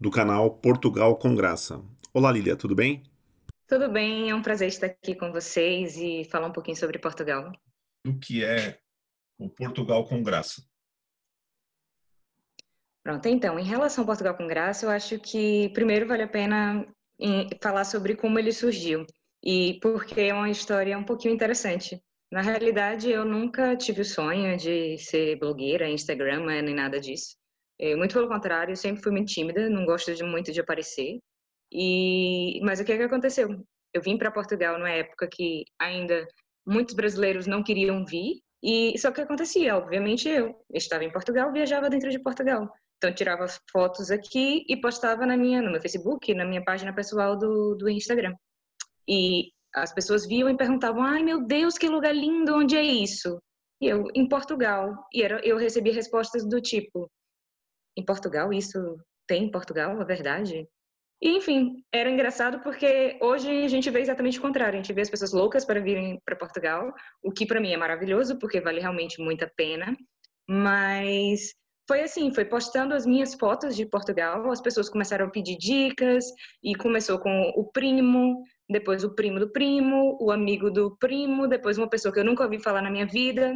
do canal Portugal com Graça. Olá, Lília, tudo bem? Tudo bem, é um prazer estar aqui com vocês e falar um pouquinho sobre Portugal. O que é o Portugal com Graça? Pronto, então, em relação ao Portugal com Graça, eu acho que primeiro vale a pena falar sobre como ele surgiu e porque é uma história um pouquinho interessante. Na realidade, eu nunca tive o sonho de ser blogueira, Instagram, nem nada disso. É, muito pelo contrário, eu sempre fui muito tímida, não gosto de, muito de aparecer. E mas o que é que aconteceu? Eu vim para Portugal numa época que ainda muitos brasileiros não queriam vir e só que acontecia, obviamente eu estava em Portugal, viajava dentro de Portugal. Então tirava fotos aqui e postava na minha no meu Facebook, na minha página pessoal do, do Instagram. E as pessoas viam e perguntavam: "Ai, meu Deus, que lugar lindo, onde é isso?" E eu em Portugal. E era, eu recebia respostas do tipo: em Portugal, isso tem em Portugal, a verdade. E, enfim, era engraçado porque hoje a gente vê exatamente o contrário. A gente vê as pessoas loucas para virem para Portugal, o que para mim é maravilhoso, porque vale realmente muito a pena. Mas foi assim, foi postando as minhas fotos de Portugal, as pessoas começaram a pedir dicas e começou com o primo, depois o primo do primo, o amigo do primo, depois uma pessoa que eu nunca ouvi falar na minha vida.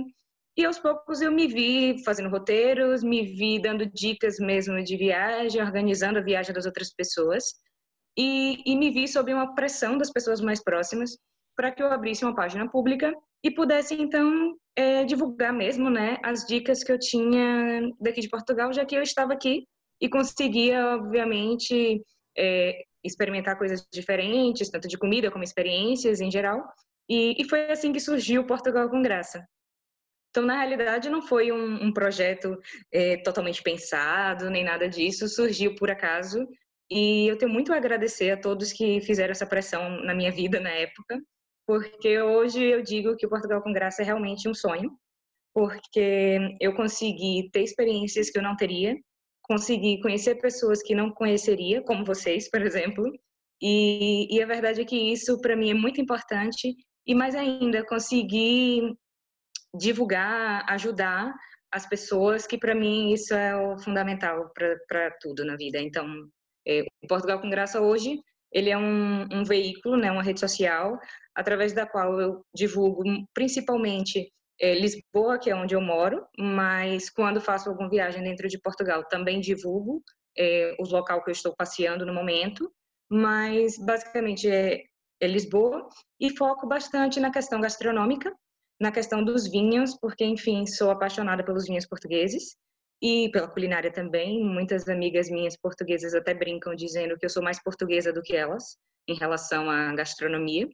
E aos poucos eu me vi fazendo roteiros, me vi dando dicas mesmo de viagem, organizando a viagem das outras pessoas. E, e me vi sob uma pressão das pessoas mais próximas para que eu abrisse uma página pública e pudesse então é, divulgar mesmo, né, as dicas que eu tinha daqui de Portugal, já que eu estava aqui e conseguia, obviamente, é, experimentar coisas diferentes, tanto de comida como experiências em geral. E, e foi assim que surgiu Portugal com Graça. Então, na realidade, não foi um, um projeto é, totalmente pensado, nem nada disso, surgiu por acaso. E eu tenho muito a agradecer a todos que fizeram essa pressão na minha vida na época, porque hoje eu digo que o Portugal com Graça é realmente um sonho, porque eu consegui ter experiências que eu não teria, consegui conhecer pessoas que não conheceria, como vocês, por exemplo, e, e a verdade é que isso para mim é muito importante e mais ainda conseguir divulgar, ajudar as pessoas, que para mim isso é o fundamental para tudo na vida. Então, é, o Portugal com Graça hoje, ele é um, um veículo, né, uma rede social, através da qual eu divulgo principalmente é, Lisboa, que é onde eu moro, mas quando faço alguma viagem dentro de Portugal, também divulgo é, os locais que eu estou passeando no momento, mas basicamente é, é Lisboa e foco bastante na questão gastronômica, na questão dos vinhos, porque, enfim, sou apaixonada pelos vinhos portugueses e pela culinária também. Muitas amigas minhas portuguesas até brincam dizendo que eu sou mais portuguesa do que elas em relação à gastronomia.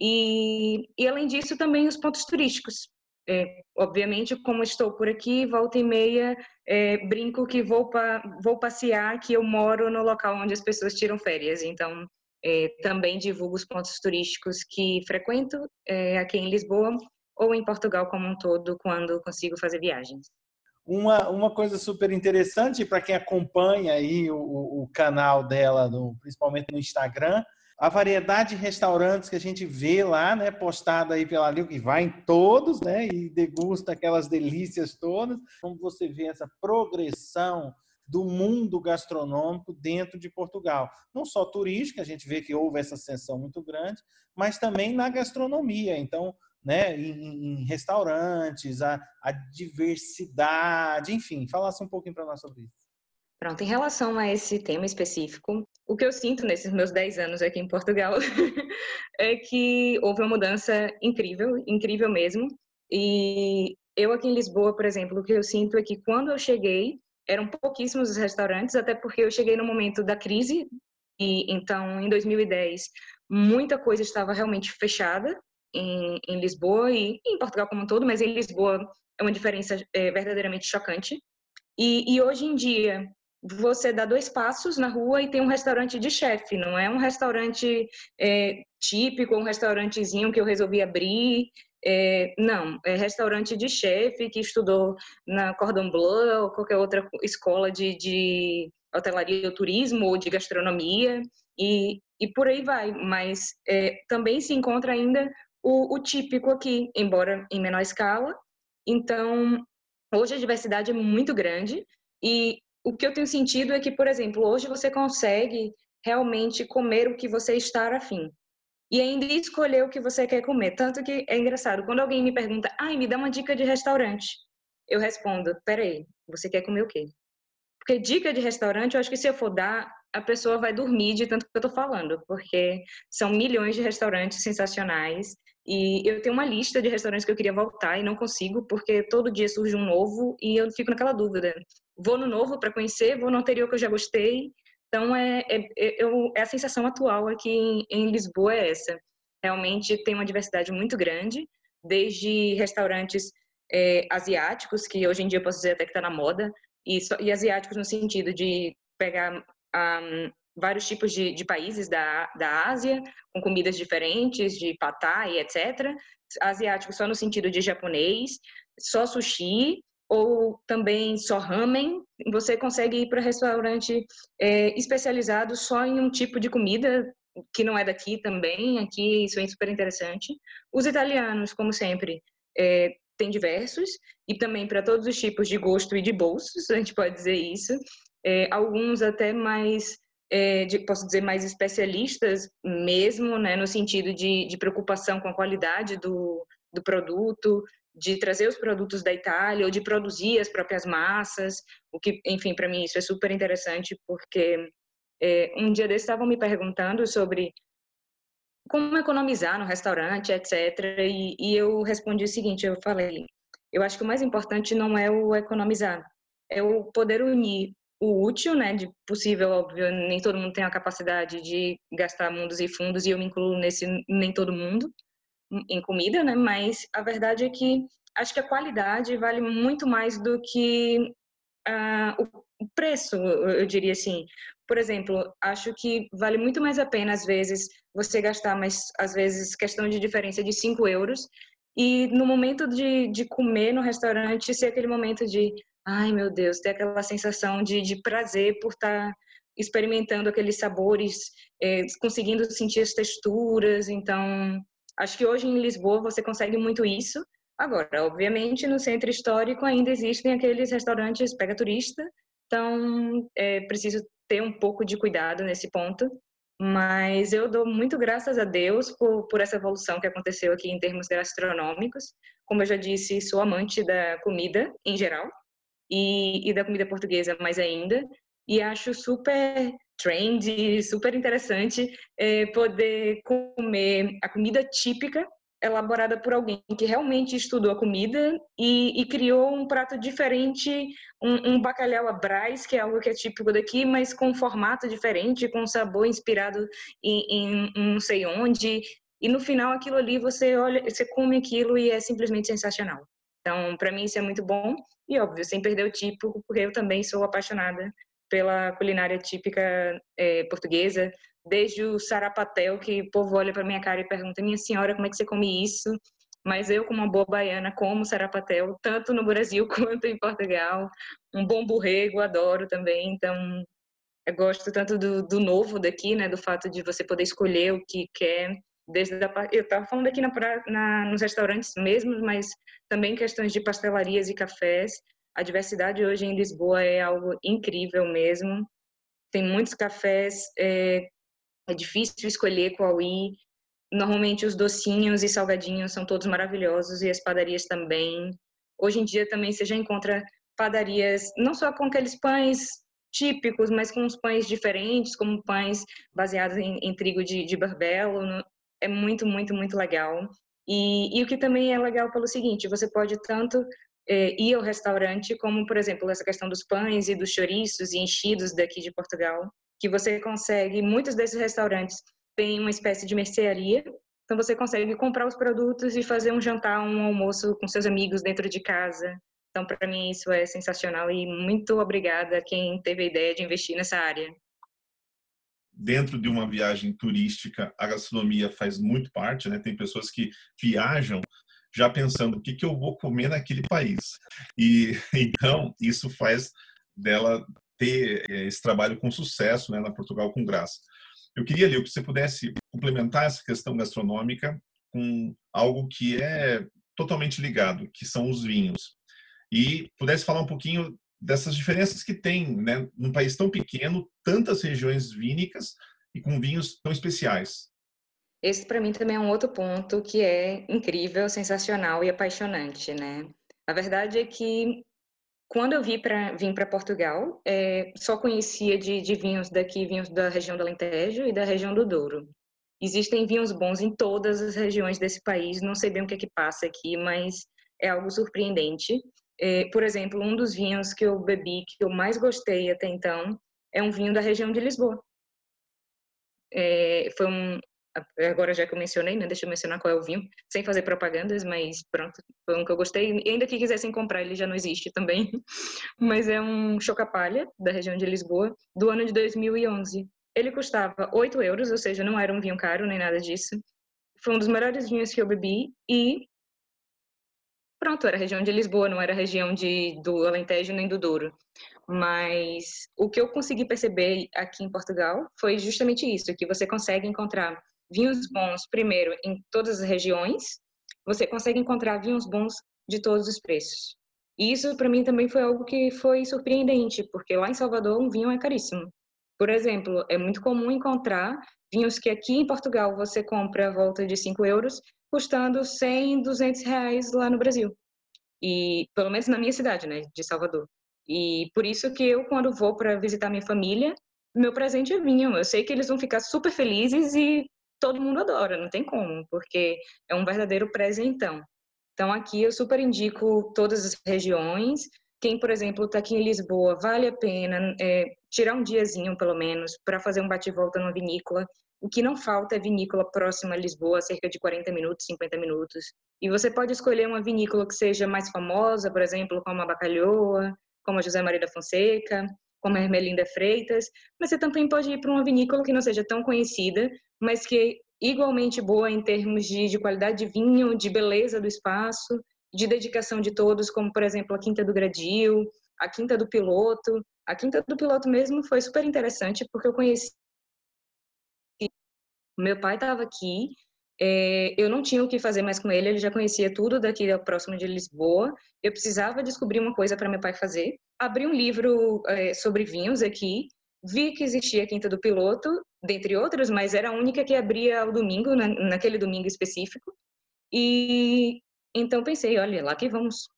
E, e além disso, também os pontos turísticos. É, obviamente, como estou por aqui, volta e meia, é, brinco que vou, pa, vou passear, que eu moro no local onde as pessoas tiram férias. Então, é, também divulgo os pontos turísticos que frequento é, aqui em Lisboa ou em Portugal como um todo, quando consigo fazer viagens. Uma, uma coisa super interessante para quem acompanha aí o, o canal dela, principalmente no Instagram, a variedade de restaurantes que a gente vê lá, né, postada aí pela Lil, que vai em todos, né, e degusta aquelas delícias todas. Como você vê essa progressão do mundo gastronômico dentro de Portugal. Não só turística, a gente vê que houve essa ascensão muito grande, mas também na gastronomia. Então, né, em, em restaurantes, a, a, diversidade, enfim, falasse um pouquinho para nós sobre isso. Pronto, em relação a esse tema específico, o que eu sinto nesses meus 10 anos aqui em Portugal é que houve uma mudança incrível, incrível mesmo. E eu aqui em Lisboa, por exemplo, o que eu sinto é que quando eu cheguei, eram pouquíssimos os restaurantes, até porque eu cheguei no momento da crise, e então em 2010 muita coisa estava realmente fechada, em, em, Lisboa e em Portugal como um todo, mas em Lisboa é uma diferença é, verdadeiramente chocante. E, e, hoje em dia, você dá dois passos na rua e tem um restaurante de chefe, não é um restaurante é, típico, um restaurantezinho que eu resolvi abrir. É, não, é restaurante de chefe que estudou na Cordon Bleu ou qualquer outra escola de, de hotelaria ou turismo ou de gastronomia e, e por aí vai. Mas é, também se encontra ainda o, o típico aqui, embora em menor escala. Então, hoje a diversidade é muito grande e o que eu tenho sentido é que, por exemplo, hoje você consegue realmente comer o que você está afim. E ainda escolher o que você quer comer. Tanto que é engraçado, quando alguém me pergunta, ai, me dá uma dica de restaurante. Eu respondo, peraí, você quer comer o quê? Porque dica de restaurante, eu acho que se eu for dar, a pessoa vai dormir de tanto que eu tô falando, porque são milhões de restaurantes sensacionais. E eu tenho uma lista de restaurantes que eu queria voltar e não consigo, porque todo dia surge um novo e eu fico naquela dúvida vou no novo para conhecer, vou no anterior que eu já gostei. Então, é, é, é, é a sensação atual aqui em, em, Lisboa é essa. Realmente tem uma diversidade muito grande, desde restaurantes é, asiáticos, que hoje em dia eu posso dizer até que está na moda, e, e, asiáticos no sentido de pegar um, vários tipos de, de, países da, da Ásia, com comidas diferentes, de patai, etc. Asiáticos só no sentido de japonês, só sushi, ou também só ramen, você consegue ir para restaurante é, especializado só em um tipo de comida que não é daqui também, aqui isso é super interessante. Os italianos, como sempre, é, tem diversos e também para todos os tipos de gosto e de bolsos, a gente pode dizer isso. É, alguns até mais, é, de, posso dizer, mais especialistas mesmo, né, no sentido de, de preocupação com a qualidade do, do produto, de trazer os produtos da Itália ou de produzir as próprias massas, o que, enfim, para mim isso é super interessante porque é, um dia desses estavam me perguntando sobre como economizar no restaurante, etc. E, e eu respondi o seguinte, eu falei, eu acho que o mais importante não é o economizar, é o poder unir o útil, né, de possível, óbvio, nem todo mundo tem a capacidade de gastar mundos e fundos, e eu me incluo nesse nem todo mundo, em comida, né? Mas a verdade é que acho que a qualidade vale muito mais do que uh, o preço, eu diria assim. Por exemplo, acho que vale muito mais a pena, às vezes, você gastar, mas às vezes, questão de diferença de 5 euros, e no momento de, de comer no restaurante, ser aquele momento de, ai meu Deus, ter aquela sensação de, de prazer por estar tá experimentando aqueles sabores, é, conseguindo sentir as texturas. Então, Acho que hoje em Lisboa você consegue muito isso. Agora, obviamente, no centro histórico ainda existem aqueles restaurantes pega turista, então é preciso ter um pouco de cuidado nesse ponto. Mas eu dou muito graças a Deus por, por essa evolução que aconteceu aqui em termos gastronômicos. Como eu já disse, sou amante da comida em geral e, e da comida portuguesa mais ainda. E acho super trend, super interessante é, poder comer a comida típica elaborada por alguém que realmente estudou a comida e, e criou um prato diferente, um, um, bacalhau à Brás, que é algo que é típico daqui, mas com um formato diferente, com um sabor inspirado em, em não sei onde. E no final aquilo ali você olha, você come aquilo e é simplesmente sensacional. Então, para mim isso é muito bom e óbvio, sem perder o tipo, porque eu também sou apaixonada pela culinária típica é, portuguesa, desde o sarapatel, que o povo olha para minha cara e pergunta: minha senhora, como é que você come isso? Mas eu, como uma boa baiana, como sarapatel, tanto no Brasil quanto em Portugal. Um bom borrego, adoro também. Então, eu gosto tanto do, do novo daqui, né? Do fato de você poder escolher o que quer. Desde a, eu estava falando aqui na, na, nos restaurantes mesmo, mas também questões de pastelarias e cafés. A diversidade hoje em Lisboa é algo incrível mesmo. Tem muitos cafés, é, é difícil escolher qual ir. Normalmente os docinhos e salgadinhos são todos maravilhosos e as padarias também. Hoje em dia também você já encontra padarias não só com aqueles pães típicos, mas com uns pães diferentes, como pães baseados em, em trigo de, de barbelo. É muito, muito, muito legal. E, e, o que também é legal pelo seguinte, você pode tanto é, ir ao restaurante, como, por exemplo, essa questão dos pães e dos chouriços e enchidos daqui de Portugal, que você consegue, muitos desses restaurantes têm uma espécie de mercearia, então você consegue comprar os produtos e fazer um jantar, um almoço com seus amigos dentro de casa. Então, para mim, isso é sensacional e muito obrigada a quem teve a ideia de investir nessa área. Dentro de uma viagem turística, a gastronomia faz muito parte, né? Tem pessoas que viajam já pensando o que, que eu vou comer naquele país. E então, isso faz dela ter eh, esse trabalho com sucesso né, na Portugal com Graça. Eu queria, Leo, que você pudesse complementar essa questão gastronômica com algo que é totalmente ligado, que são os vinhos. E pudesse falar um pouquinho dessas diferenças que tem, né, num país tão pequeno, tantas regiões vínicas e com vinhos tão especiais. Esse para mim também é um outro ponto que é incrível, sensacional e apaixonante, né? A verdade é que quando eu para vim para Portugal, é, só conhecia de, de vinhos daqui, vinhos da região do Alentejo e da região do Douro. Existem vinhos bons em todas as regiões desse país, não sei bem o que é que passa aqui, mas é algo surpreendente. É, por exemplo, um dos vinhos que eu bebi, que eu mais gostei até então, é um vinho da região de Lisboa. É, foi um, agora já que eu mencionei, né, deixa eu mencionar qual é o vinho, sem fazer propagandas, mas pronto, foi um que eu gostei. E ainda que quisessem comprar, ele já não existe também. Mas é um chocapalha, da região de Lisboa, do ano de 2011. Ele custava 8 euros, ou seja, não era um vinho caro nem nada disso. Foi um dos melhores vinhos que eu bebi e pronto, era a região de Lisboa, não era a região de, do Alentejo nem do Douro. Mas o que eu consegui perceber aqui em Portugal foi justamente isso, que você consegue encontrar vinhos bons, primeiro, em todas as regiões, você consegue encontrar vinhos bons de todos os preços. E isso, para mim, também foi algo que foi surpreendente, porque lá em Salvador, um vinho é caríssimo. Por exemplo, é muito comum encontrar vinhos que aqui em Portugal você compra a volta de 5 euros, custando 100, 200 reais lá no Brasil. E, pelo menos na minha cidade, né, de Salvador. E por isso que eu, quando vou para visitar minha família, meu presente é vinho. Eu sei que eles vão ficar super felizes e todo mundo adora, não tem como, porque é um verdadeiro presentão. Então, aqui eu super indico todas as regiões. Quem, por exemplo, está aqui em Lisboa, vale a pena é, tirar um diazinho, pelo menos, para fazer um bate-volta numa vinícola. O que não falta é vinícola próxima a Lisboa, cerca de 40 minutos, 50 minutos. E você pode escolher uma vinícola que seja mais famosa, por exemplo, como a Bacalhoa, como a José Maria da Fonseca, como a Hermelinda Freitas, mas você também pode ir para uma vinícola que não seja tão conhecida, mas que é igualmente boa em termos de, de qualidade de vinho, de beleza do espaço, de dedicação de todos, como por exemplo a Quinta do Gradil, a Quinta do Piloto. A Quinta do Piloto mesmo foi super interessante porque eu conheci meu pai estava aqui é, eu não tinha o que fazer mais com ele, ele já conhecia tudo daqui próximo de Lisboa. Eu precisava descobrir uma coisa para meu pai fazer. Abri um livro é, sobre vinhos aqui, vi que existia a Quinta do Piloto, dentre outros, mas era a única que abria ao domingo, na, naquele domingo específico. E então pensei, olha, lá que vamos.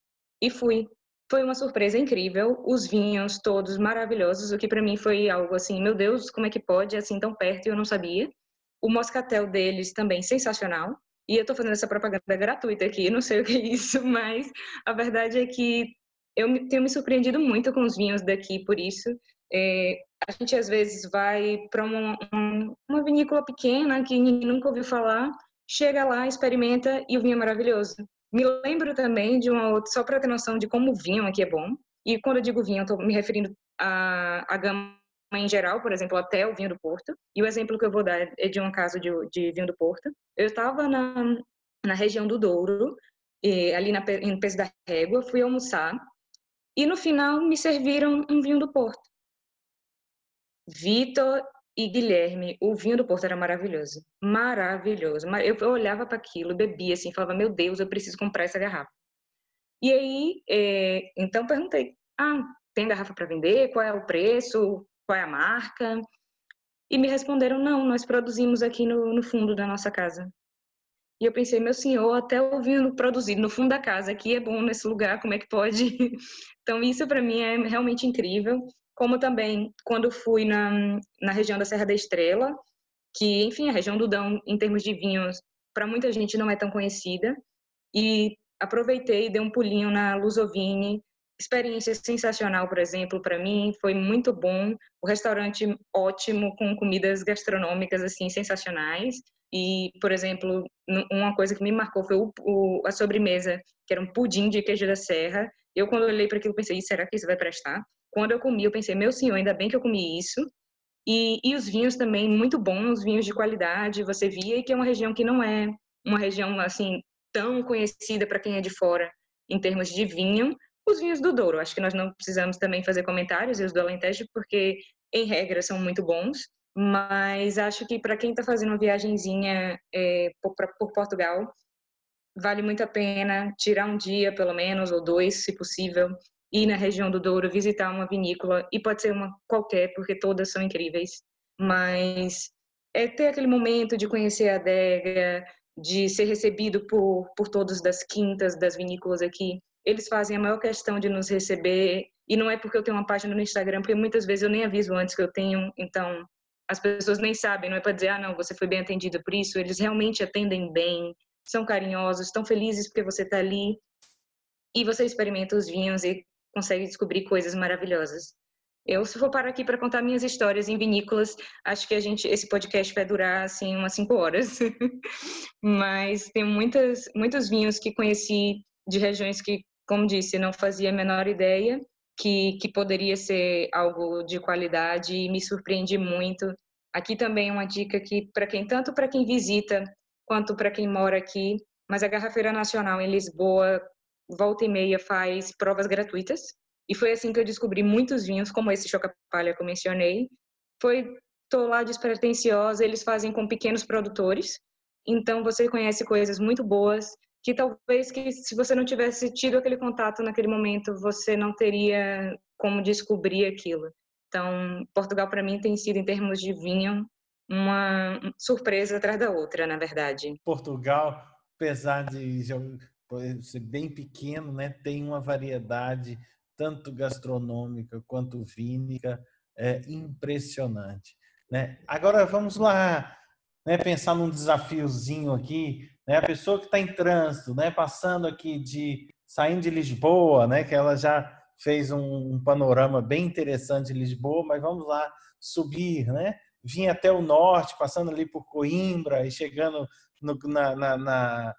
E fui. Foi uma surpresa incrível, os vinhos todos maravilhosos, o que para mim foi algo assim, meu Deus, como é que pode, assim tão perto e eu não sabia. O moscatel deles também sensacional. E eu estou fazendo essa propaganda gratuita aqui, não sei o que é isso, mas a verdade é que eu tenho me surpreendido muito com os vinhos daqui, por isso. É, a gente às vezes vai para uma, uma vinícola pequena que ninguém nunca ouviu falar, chega lá, experimenta e o vinho é maravilhoso. Me lembro também de uma outra, só para ter noção de como o vinho aqui é bom. E quando eu digo vinho, eu estou me referindo à, à gama em geral, por exemplo, até o vinho do Porto. E o exemplo que eu vou dar é de um caso de, de vinho do Porto. Eu estava na, na região do Douro, e, ali na, em Peso da Régua, fui almoçar e no final me serviram um vinho do Porto. Vitor e Guilherme, o vinho do Porto era maravilhoso, maravilhoso. Eu olhava para aquilo, bebia assim, falava: Meu Deus, eu preciso comprar essa garrafa. E aí, é, então perguntei: Ah, tem garrafa para vender? Qual é o preço? Qual é a marca. E me responderam: não, nós produzimos aqui no, no fundo da nossa casa. E eu pensei, meu senhor, até ouvindo produzido no fundo da casa, aqui é bom nesse lugar, como é que pode? Então, isso para mim é realmente incrível. Como também, quando fui na, na região da Serra da Estrela, que, enfim, a região do Dão, em termos de vinhos, para muita gente não é tão conhecida. E aproveitei e dei um pulinho na Lusovini, experiência sensacional, por exemplo, para mim, foi muito bom. O restaurante ótimo, com comidas gastronômicas assim sensacionais. E, por exemplo, uma coisa que me marcou foi o, o, a sobremesa, que era um pudim de queijo da serra, Eu, quando olhei para aquilo, pensei, será que isso vai prestar? Quando eu comi, eu pensei, meu senhor, ainda bem que eu comi isso. E, e os vinhos também, muito bons, vinhos de qualidade, você via, e que é uma região que não é uma região, assim, tão conhecida para quem é de fora em termos de vinho, os vinhos do Douro. Acho que nós não precisamos também fazer comentários, e os do Alentejo, porque, em regra, são muito bons. Mas acho que para quem está fazendo uma viagenzinha é, por, por Portugal, vale muito a pena tirar um dia, pelo menos, ou dois, se possível, ir na região do Douro, visitar uma vinícola, e pode ser uma qualquer, porque todas são incríveis, mas é ter aquele momento de conhecer a adega, de ser recebido por, por todos das quintas, das vinícolas aqui. Eles fazem a maior questão de nos receber, e não é porque eu tenho uma página no Instagram, porque muitas vezes eu nem aviso antes que eu tenho, então as pessoas nem sabem, não é para dizer, ah, não, você foi bem atendida por isso, eles realmente atendem bem, são carinhosos, estão felizes porque você está ali, e você experimenta os vinhos e consegue descobrir coisas maravilhosas. Eu, se for parar aqui para contar minhas histórias em vinícolas, acho que a gente, esse podcast vai durar assim umas cinco horas. Mas tem muitas, muitos vinhos que conheci de regiões que, como disse, não fazia a menor ideia que, que poderia ser algo de qualidade e me surpreendi muito. Aqui também uma dica que para quem tanto para quem visita quanto para quem mora aqui, mas a Garrafeira Nacional em Lisboa volta e meia faz provas gratuitas e foi assim que eu descobri muitos vinhos, como esse Choca-Palha que eu mencionei. Foi, tô lá despretensiosa, eles fazem com pequenos produtores, então você conhece coisas muito boas que talvez que se você não tivesse tido aquele contato naquele momento, você não teria como descobrir aquilo. Então, Portugal para mim tem sido em termos de vinho uma surpresa atrás da outra, na verdade. Portugal, apesar de ser bem pequeno, né, tem uma variedade tanto gastronômica quanto vínica, é impressionante. Né? Agora vamos lá né, pensar num desafiozinho aqui. Né? A pessoa que está em trânsito, né, passando aqui de saindo de Lisboa, né, que ela já fez um, um panorama bem interessante de Lisboa, mas vamos lá subir, né? Vim até o norte, passando ali por Coimbra e chegando no, na, na, na,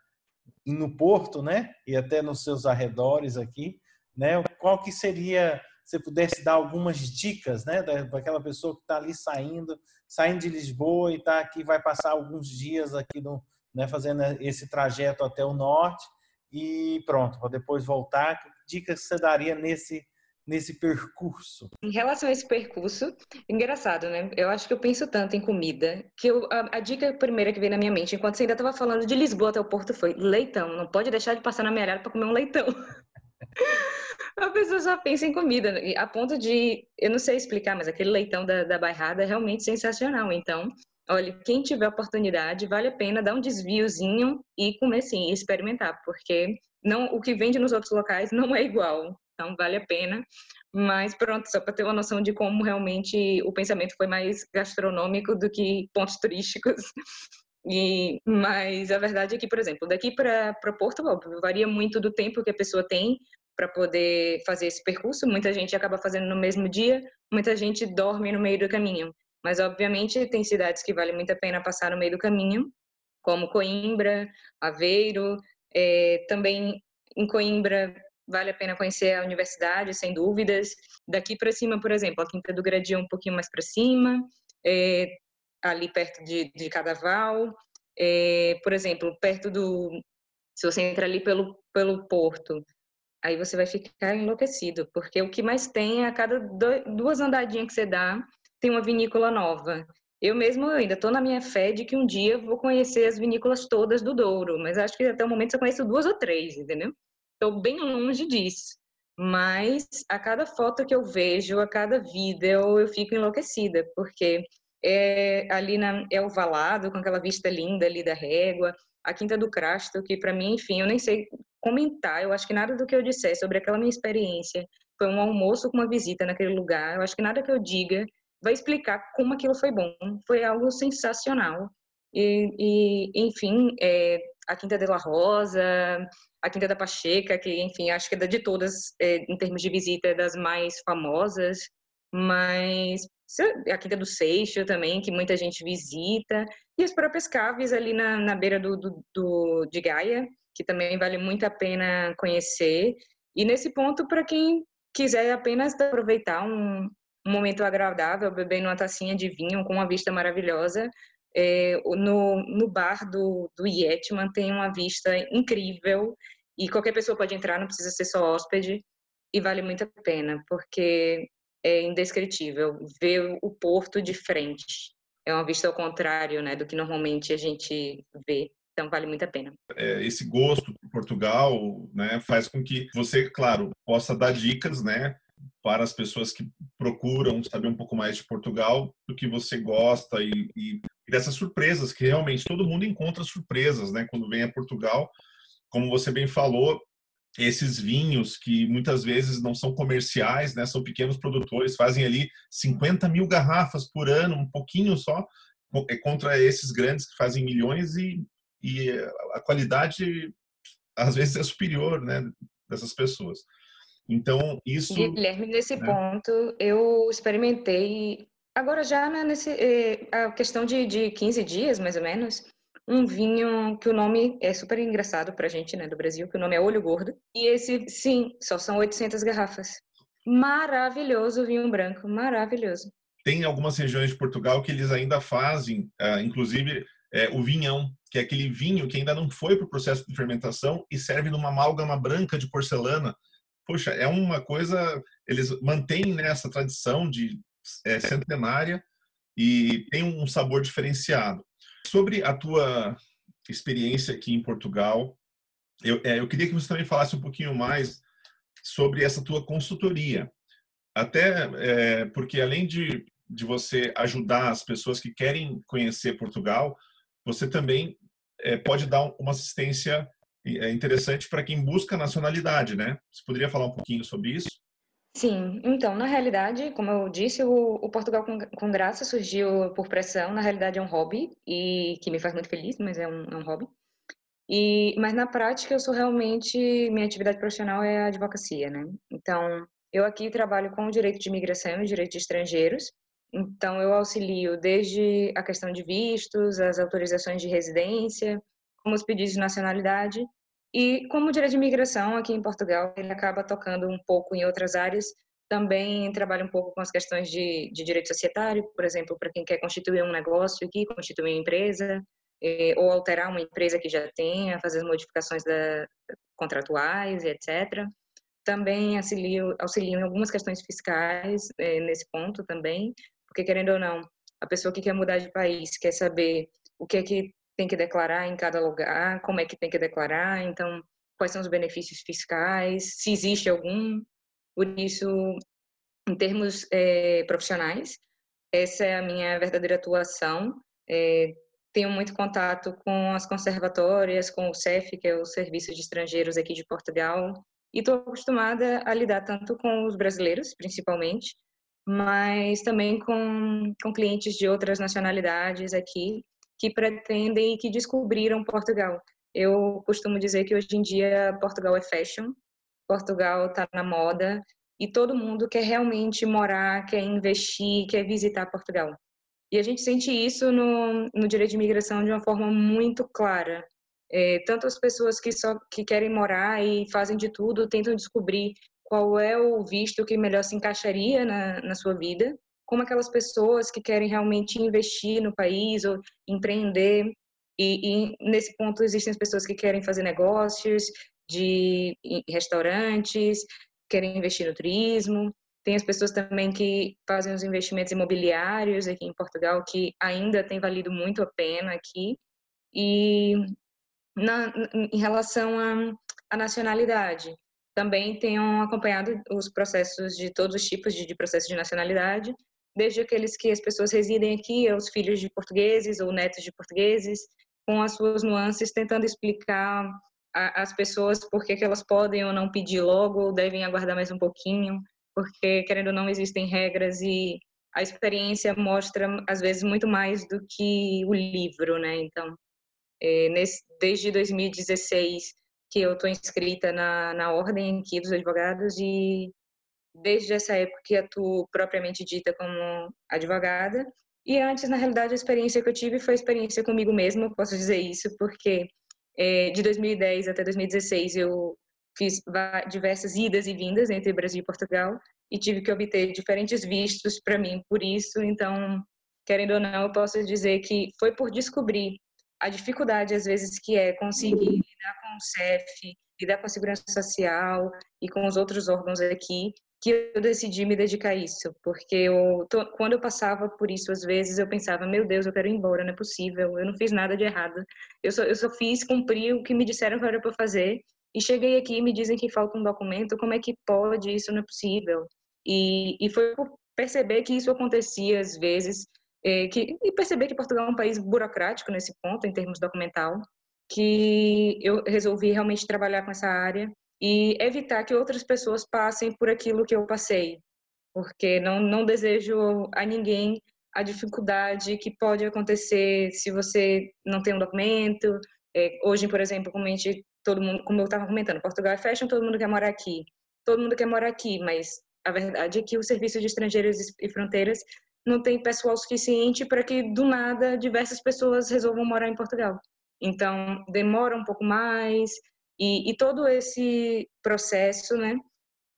no Porto, né? E até nos seus arredores aqui né? Qual que seria, se pudesse dar algumas dicas, né, daquela pessoa que está ali saindo, saindo de Lisboa e está aqui, vai passar alguns dias aqui no, né, fazendo esse trajeto até o norte e pronto, para depois voltar. Que dicas você daria nesse nesse percurso? Em relação a esse percurso, engraçado, né? Eu acho que eu penso tanto em comida que eu, a, a, dica primeira que veio na minha mente, enquanto você ainda estava falando de Lisboa até o Porto, foi leitão. Não pode deixar de passar na minha área para comer um leitão. a pessoa já pensa em comida, a ponto de, eu não sei explicar, mas aquele leitão da, da bairrada é realmente sensacional. Então, olha, quem tiver oportunidade, vale a pena dar um desviozinho e comer sim, experimentar, porque não, o que vende nos outros locais não é igual. Então, vale a pena. Mas pronto, só para ter uma noção de como realmente o pensamento foi mais gastronômico do que pontos turísticos. E, mas a verdade é que, por exemplo, daqui para Porto, óbvio, varia muito do tempo que a pessoa tem para poder fazer esse percurso. Muita gente acaba fazendo no mesmo dia, muita gente dorme no meio do caminho. Mas, obviamente, tem cidades que vale muito a pena passar no meio do caminho, como Coimbra, Aveiro. É, também em Coimbra vale a pena conhecer a universidade, sem dúvidas. Daqui para cima, por exemplo, a Quinta do Gradião um pouquinho mais para cima, é, ali perto de, de Cadaval. É, por exemplo, perto do. Se você entra ali pelo, pelo porto, aí você vai ficar enlouquecido, porque o que mais tem é a cada duas andadinhas que você dá, tem uma vinícola nova. Eu mesmo ainda estou na minha fé de que um dia vou conhecer as vinícolas todas do Douro, mas acho que até o momento só conheço duas ou três, entendeu? Estou bem longe disso. Mas a cada foto que eu vejo, a cada vídeo, eu fico enlouquecida, porque é ali na é com aquela vista linda ali da régua, a Quinta do Crasto, que para mim, enfim, eu nem sei comentar. Eu acho que nada do que eu disser sobre aquela minha experiência foi um almoço com uma visita naquele lugar. Eu acho que nada que eu diga vai explicar como aquilo foi bom. Foi algo sensacional. E, e enfim, é, a Quinta de la Rosa, a Quinta da Pacheca, que, enfim, acho que é de todas, é, em termos de visita, é das mais famosas. Mas a Quinta do Seixo também, que muita gente visita. E as próprias caves ali na, na beira do, do, do de Gaia, que também vale muito a pena conhecer. E nesse ponto, para quem quiser apenas aproveitar um, um momento agradável, bebendo uma tacinha de vinho com uma vista maravilhosa, é, no, no bar do, do Yetman tem uma vista incrível e qualquer pessoa pode entrar, não precisa ser só hóspede e vale muito a pena, porque é indescritível ver o porto de frente. É uma vista ao contrário né, do que normalmente a gente vê. Então vale muito a pena. É, esse gosto por Portugal, né, faz com que você, claro, possa dar dicas, né, para as pessoas que procuram saber um pouco mais de Portugal, do que você gosta e, e, dessas surpresas que realmente todo mundo encontra surpresas, né, quando vem a Portugal. Como você bem falou, esses vinhos que muitas vezes não são comerciais, né, são pequenos produtores, fazem ali 50 mil garrafas por ano, um pouquinho só, é contra esses grandes que fazem milhões e e a qualidade às vezes é superior, né, dessas pessoas. Então, isso Guilherme, nesse né? ponto eu experimentei agora já né, nesse eh, a questão de, de 15 dias, mais ou menos, um vinho que o nome é super engraçado pra gente, né, do Brasil, que o nome é Olho Gordo. E esse, sim, só são 800 garrafas. Maravilhoso vinho branco, maravilhoso. Tem algumas regiões de Portugal que eles ainda fazem, uh, inclusive é, o vinhão, que é aquele vinho que ainda não foi para o processo de fermentação e serve numa amálgama branca de porcelana. Poxa, é uma coisa. Eles mantêm né, essa tradição de é, centenária e tem um sabor diferenciado. Sobre a tua experiência aqui em Portugal, eu, é, eu queria que você também falasse um pouquinho mais sobre essa tua consultoria. Até é, porque, além de, de você ajudar as pessoas que querem conhecer Portugal, você também é, pode dar uma assistência é, interessante para quem busca nacionalidade, né? Você poderia falar um pouquinho sobre isso? Sim, então, na realidade, como eu disse, o, o Portugal com, com, Graça surgiu por pressão, na realidade é um hobby, e que me faz muito feliz, mas é um, é um hobby. E, mas na prática eu sou realmente, minha atividade profissional é a advocacia, né? Então, eu aqui trabalho com o direito de imigração e direito de estrangeiros, então, eu auxilio desde a questão de vistos, as autorizações de residência, como os pedidos de nacionalidade. E como direito de imigração aqui em Portugal, ele acaba tocando um pouco em outras áreas. Também trabalho um pouco com as questões de, de direito societário, por exemplo, para quem quer constituir um negócio aqui, constituir uma empresa, ou alterar uma empresa que já tenha, fazer as modificações da, contratuais, etc. Também auxilio, auxilio em algumas questões fiscais eh, nesse ponto também, porque, querendo ou não, a pessoa que quer mudar de país quer saber o que é que tem que declarar em cada lugar, como é que tem que declarar, então, quais são os benefícios fiscais, se existe algum. Por isso, em termos é, profissionais, essa é a minha verdadeira atuação. É, tenho muito contato com as conservatórias, com o CEF, que é o Serviço de Estrangeiros aqui de Portugal, e estou acostumada a lidar tanto com os brasileiros, principalmente, mas também com, com clientes de outras nacionalidades aqui que pretendem e que descobriram Portugal. Eu costumo dizer que hoje em dia Portugal é fashion, Portugal está na moda e todo mundo quer realmente morar, quer investir, quer visitar Portugal. E a gente sente isso no, no direito de imigração de uma forma muito clara. É, tanto as pessoas que só que querem morar e fazem de tudo, tentam descobrir qual é o visto que melhor se encaixaria na, na sua vida, como aquelas pessoas que querem realmente investir no país ou empreender. E, e nesse ponto existem as pessoas que querem fazer negócios de restaurantes, querem investir no turismo. Tem as pessoas também que fazem os investimentos imobiliários aqui em Portugal, que ainda tem valido muito a pena aqui. E na, em relação à nacionalidade, também tenham acompanhado os processos de todos os tipos de, de processo de nacionalidade, desde aqueles que as pessoas residem aqui, aos filhos de portugueses ou netos de portugueses, com as suas nuances, tentando explicar às pessoas por que, que elas podem ou não pedir logo, ou devem aguardar mais um pouquinho, porque, querendo ou não, existem regras e a experiência mostra, às vezes, muito mais do que o livro, né? Então, é, nesse, desde 2016, que eu estou inscrita na, na ordem aqui dos advogados e desde essa época que atuo propriamente dita como advogada. E antes, na realidade, a experiência que eu tive foi a experiência comigo mesma, posso dizer isso, porque é, de 2010 até 2016 eu fiz diversas idas e vindas entre Brasil e Portugal e tive que obter diferentes vistos para mim por isso. Então, querendo ou não, eu posso dizer que foi por descobrir a dificuldade às vezes que é conseguir lidar com o CEF, lidar com a segurança social e com os outros órgãos aqui que eu decidi me dedicar a isso, porque eu, quando eu passava por isso, às vezes eu pensava, meu Deus, eu quero ir embora, não é possível, eu não fiz nada de errado, eu só, eu só fiz cumprir o que me disseram que era para fazer, e cheguei aqui e me dizem que falta um documento, como é que pode, isso não é possível, e, e foi perceber que isso acontecia às vezes, é, que, e perceber que Portugal é um país burocrático nesse ponto, em termos documental, que eu resolvi realmente trabalhar com essa área e evitar que outras pessoas passem por aquilo que eu passei, porque não, não desejo a ninguém a dificuldade que pode acontecer se você não tem um documento. É, hoje, por exemplo, como, a gente, todo mundo, como eu estava comentando, Portugal é fashion, todo mundo quer morar aqui. Todo mundo quer morar aqui, mas a verdade é que o Serviço de Estrangeiros e Fronteiras não tem pessoal suficiente para que, do nada, diversas pessoas resolvam morar em Portugal. Então, demora um pouco mais, e, e todo esse processo, né,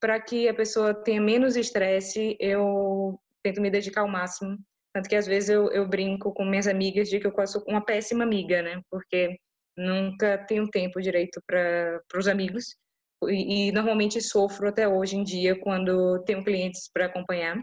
para que a pessoa tenha menos estresse, eu tento me dedicar ao máximo. Tanto que às vezes eu, eu brinco com minhas amigas de que eu sou uma péssima amiga, né? Porque nunca tenho tempo direito para os amigos. E, e, normalmente sofro até hoje em dia quando tenho clientes para acompanhar.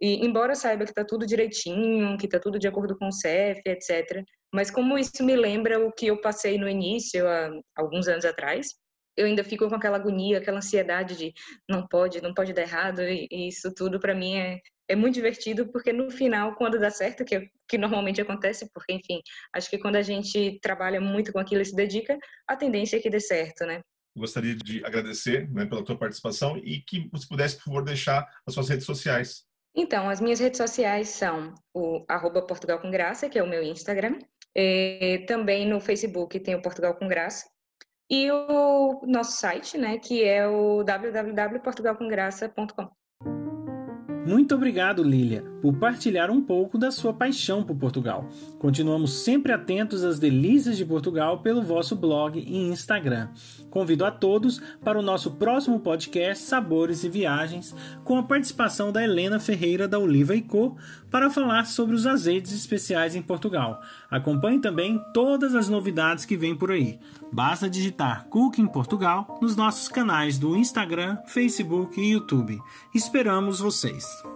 E embora saiba que está tudo direitinho, que está tudo de acordo com o CEF, etc. Mas como isso me lembra o que eu passei no início, há alguns anos atrás, eu ainda fico com aquela agonia, aquela ansiedade de não pode, não pode dar errado. E isso tudo para mim é, é muito divertido, porque no final, quando dá certo, que, que normalmente acontece, porque, enfim, acho que quando a gente trabalha muito com aquilo e se dedica, a tendência é que dê certo, né? Gostaria de agradecer né, pela tua participação e que você pudesse, por favor, deixar as suas redes sociais então, as minhas redes sociais são o arroba Portugal com Graça, que é o meu Instagram. E também no Facebook tem o Portugal com Graça. E o nosso site, né, que é o www.portugalcomgraça.com. Muito obrigado, Lilia, por partilhar um pouco da sua paixão por Portugal. Continuamos sempre atentos às delícias de Portugal pelo vosso blog e Instagram. Convido a todos para o nosso próximo podcast Sabores e Viagens, com a participação da Helena Ferreira da Oliva e Co, para falar sobre os azeites especiais em Portugal. Acompanhe também todas as novidades que vêm por aí. Basta digitar Cooking Portugal nos nossos canais do Instagram, Facebook e YouTube. Esperamos vocês!